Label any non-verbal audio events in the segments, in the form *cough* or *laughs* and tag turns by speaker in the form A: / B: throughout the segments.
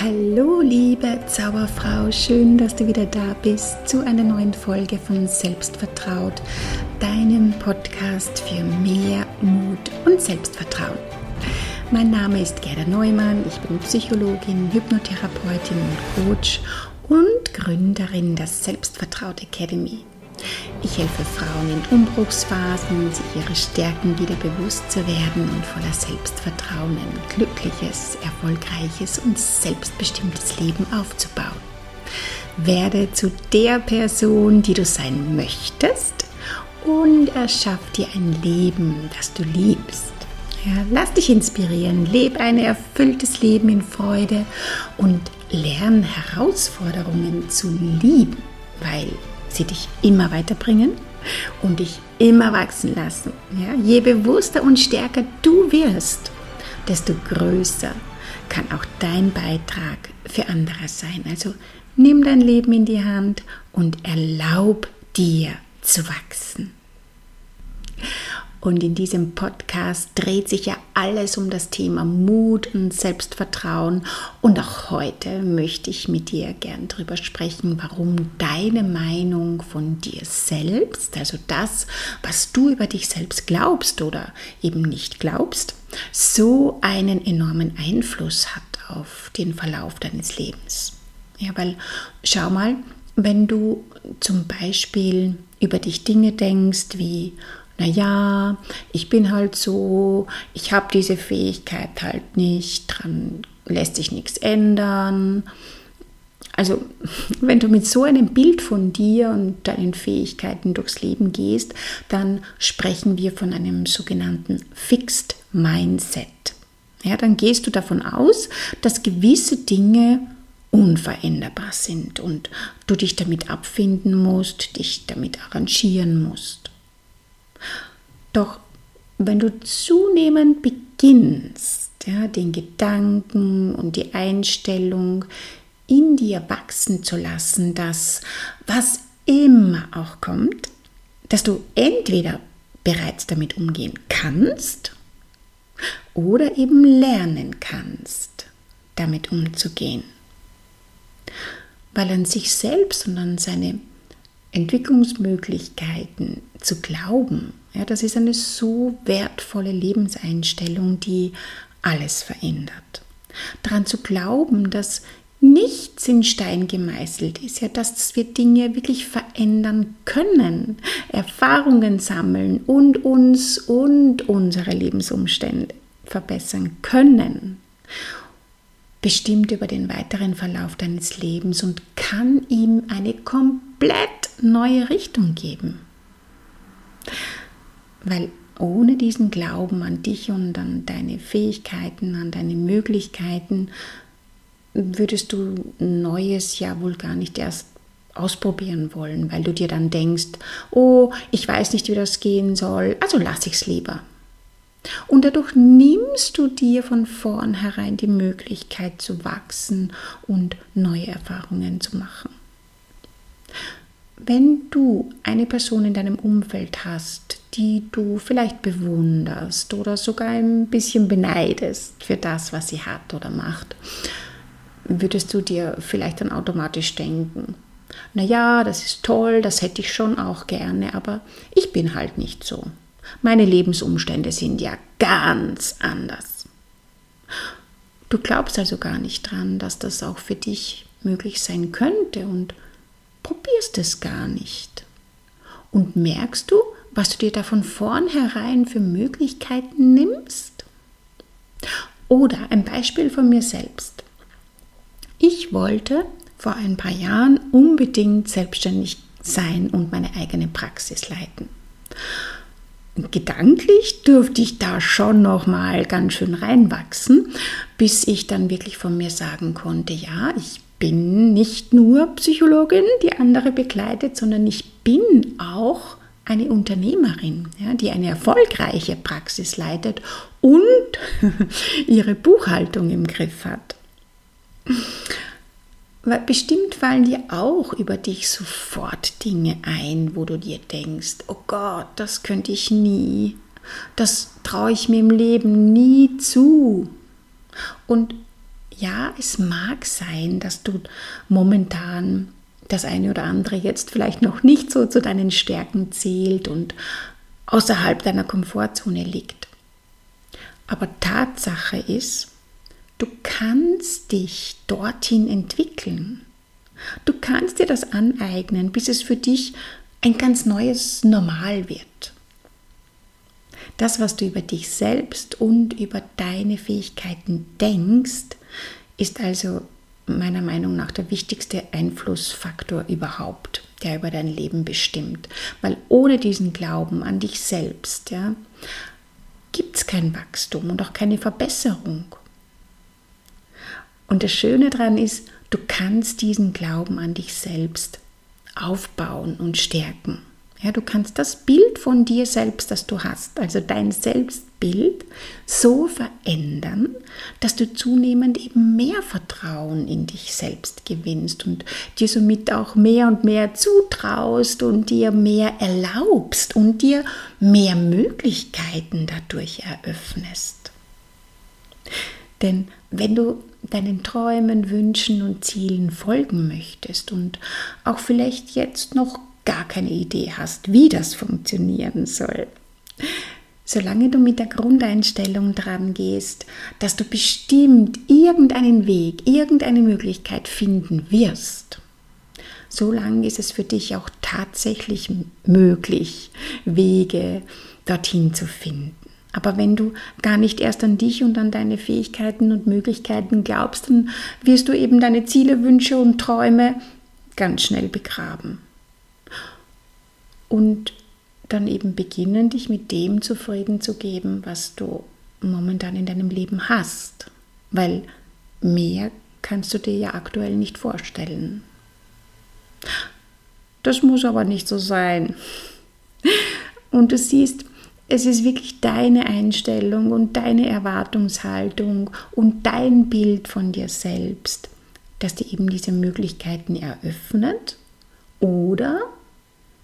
A: Hallo liebe Zauberfrau, schön, dass du wieder da bist zu einer neuen Folge von Selbstvertraut, deinem Podcast für mehr Mut und Selbstvertrauen. Mein Name ist Gerda Neumann, ich bin Psychologin, Hypnotherapeutin und Coach und Gründerin der Selbstvertraut Academy. Ich helfe Frauen in Umbruchsphasen, sich ihre Stärken wieder bewusst zu werden und voller Selbstvertrauen ein glückliches, erfolgreiches und selbstbestimmtes Leben aufzubauen. Werde zu der Person, die du sein möchtest und erschaff dir ein Leben, das du liebst. Ja, lass dich inspirieren, lebe ein erfülltes Leben in Freude und lerne Herausforderungen zu lieben, weil sie dich immer weiterbringen und dich immer wachsen lassen. Ja? Je bewusster und stärker du wirst, desto größer kann auch dein Beitrag für andere sein. Also nimm dein Leben in die Hand und erlaub dir zu wachsen. Und in diesem Podcast dreht sich ja alles um das Thema Mut und Selbstvertrauen. Und auch heute möchte ich mit dir gern darüber sprechen, warum deine Meinung von dir selbst, also das, was du über dich selbst glaubst oder eben nicht glaubst, so einen enormen Einfluss hat auf den Verlauf deines Lebens. Ja, weil schau mal, wenn du zum Beispiel über dich Dinge denkst wie, naja, ich bin halt so, ich habe diese Fähigkeit halt nicht, dran lässt sich nichts ändern. Also *laughs* wenn du mit so einem Bild von dir und deinen Fähigkeiten durchs Leben gehst, dann sprechen wir von einem sogenannten Fixed Mindset. Ja, dann gehst du davon aus, dass gewisse Dinge unveränderbar sind und du dich damit abfinden musst, dich damit arrangieren musst. Doch wenn du zunehmend beginnst, ja, den Gedanken und die Einstellung in dir wachsen zu lassen, dass was immer auch kommt, dass du entweder bereits damit umgehen kannst oder eben lernen kannst, damit umzugehen. Weil an sich selbst und an seine Entwicklungsmöglichkeiten zu glauben, ja, das ist eine so wertvolle Lebenseinstellung, die alles verändert. Daran zu glauben, dass nichts in Stein gemeißelt ist, ja, dass wir Dinge wirklich verändern können, Erfahrungen sammeln und uns und unsere Lebensumstände verbessern können, bestimmt über den weiteren Verlauf deines Lebens und kann ihm eine komplett neue Richtung geben. Weil ohne diesen Glauben an dich und an deine Fähigkeiten, an deine Möglichkeiten, würdest du Neues ja wohl gar nicht erst ausprobieren wollen, weil du dir dann denkst, oh, ich weiß nicht, wie das gehen soll, also lass ich es lieber. Und dadurch nimmst du dir von vornherein die Möglichkeit zu wachsen und neue Erfahrungen zu machen. Wenn du eine Person in deinem Umfeld hast, die du vielleicht bewunderst oder sogar ein bisschen beneidest für das, was sie hat oder macht, würdest du dir vielleicht dann automatisch denken, naja, das ist toll, das hätte ich schon auch gerne, aber ich bin halt nicht so. Meine Lebensumstände sind ja ganz anders. Du glaubst also gar nicht dran, dass das auch für dich möglich sein könnte und probierst es gar nicht. Und merkst du, was du dir da von vornherein für Möglichkeiten nimmst? Oder ein Beispiel von mir selbst. Ich wollte vor ein paar Jahren unbedingt selbstständig sein und meine eigene Praxis leiten. Gedanklich durfte ich da schon noch mal ganz schön reinwachsen, bis ich dann wirklich von mir sagen konnte, ja, ich bin nicht nur Psychologin, die andere begleitet, sondern ich bin auch eine Unternehmerin, ja, die eine erfolgreiche Praxis leitet und *laughs* ihre Buchhaltung im Griff hat. Weil bestimmt fallen dir auch über dich sofort Dinge ein, wo du dir denkst, oh Gott, das könnte ich nie, das traue ich mir im Leben nie zu. Und ja, es mag sein, dass du momentan das eine oder andere jetzt vielleicht noch nicht so zu deinen Stärken zählt und außerhalb deiner Komfortzone liegt. Aber Tatsache ist, du kannst dich dorthin entwickeln. Du kannst dir das aneignen, bis es für dich ein ganz neues Normal wird. Das, was du über dich selbst und über deine Fähigkeiten denkst, ist also meiner Meinung nach der wichtigste Einflussfaktor überhaupt, der über dein Leben bestimmt. Weil ohne diesen Glauben an dich selbst ja, gibt es kein Wachstum und auch keine Verbesserung. Und das Schöne daran ist, du kannst diesen Glauben an dich selbst aufbauen und stärken. Ja, du kannst das Bild von dir selbst, das du hast, also dein Selbstbild, so verändern, dass du zunehmend eben mehr Vertrauen in dich selbst gewinnst und dir somit auch mehr und mehr zutraust und dir mehr erlaubst und dir mehr Möglichkeiten dadurch eröffnest. Denn wenn du deinen Träumen, Wünschen und Zielen folgen möchtest und auch vielleicht jetzt noch gar keine Idee hast, wie das funktionieren soll. Solange du mit der Grundeinstellung dran gehst, dass du bestimmt irgendeinen Weg, irgendeine Möglichkeit finden wirst, solange ist es für dich auch tatsächlich möglich, Wege dorthin zu finden. Aber wenn du gar nicht erst an dich und an deine Fähigkeiten und Möglichkeiten glaubst, dann wirst du eben deine Ziele, Wünsche und Träume ganz schnell begraben und dann eben beginnen, dich mit dem zufrieden zu geben, was du momentan in deinem Leben hast. Weil mehr kannst du dir ja aktuell nicht vorstellen. Das muss aber nicht so sein. Und du siehst, es ist wirklich deine Einstellung und deine Erwartungshaltung und dein Bild von dir selbst, das dir eben diese Möglichkeiten eröffnet oder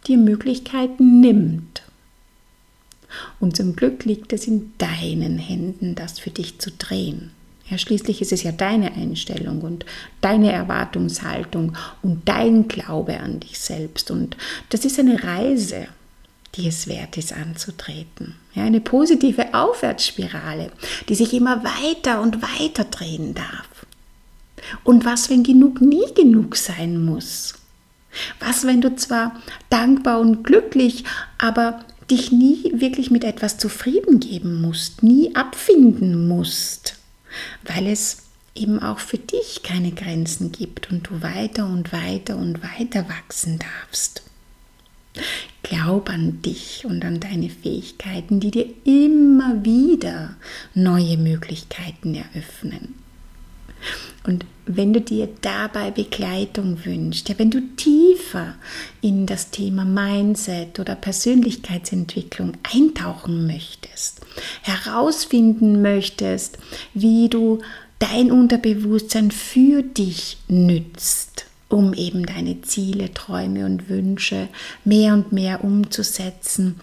A: dir Möglichkeiten nimmt. Und zum Glück liegt es in deinen Händen, das für dich zu drehen. Ja, schließlich ist es ja deine Einstellung und deine Erwartungshaltung und dein Glaube an dich selbst. Und das ist eine Reise, die es wert ist anzutreten. Ja, eine positive Aufwärtsspirale, die sich immer weiter und weiter drehen darf. Und was, wenn genug nie genug sein muss? Was, wenn du zwar dankbar und glücklich, aber dich nie wirklich mit etwas zufrieden geben musst, nie abfinden musst, weil es eben auch für dich keine Grenzen gibt und du weiter und weiter und weiter wachsen darfst. Glaub an dich und an deine Fähigkeiten, die dir immer wieder neue Möglichkeiten eröffnen. Und wenn du dir dabei Begleitung wünschst, ja, wenn du tiefer in das Thema Mindset oder Persönlichkeitsentwicklung eintauchen möchtest, herausfinden möchtest, wie du dein Unterbewusstsein für dich nützt, um eben deine Ziele, Träume und Wünsche mehr und mehr umzusetzen,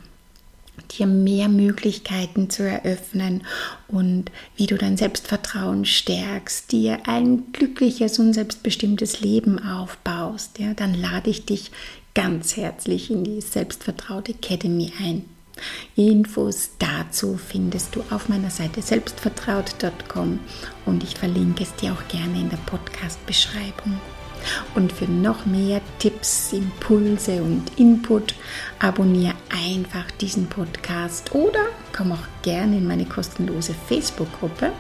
A: dir mehr Möglichkeiten zu eröffnen und wie du dein Selbstvertrauen stärkst, dir ein glückliches und selbstbestimmtes Leben aufbaust, ja, dann lade ich dich ganz herzlich in die Selbstvertraute Academy ein. Infos dazu findest du auf meiner Seite selbstvertraut.com und ich verlinke es dir auch gerne in der Podcast-Beschreibung. Und für noch mehr Tipps, Impulse und Input abonniere einfach diesen Podcast oder komm auch gerne in meine kostenlose Facebook-Gruppe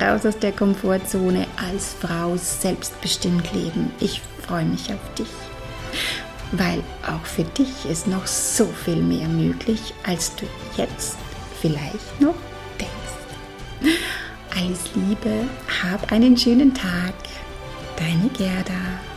A: Raus aus der Komfortzone als Frau selbstbestimmt leben. Ich freue mich auf dich, weil auch für dich ist noch so viel mehr möglich, als du jetzt vielleicht noch denkst. Alles Liebe, hab einen schönen Tag. Deine Gerda.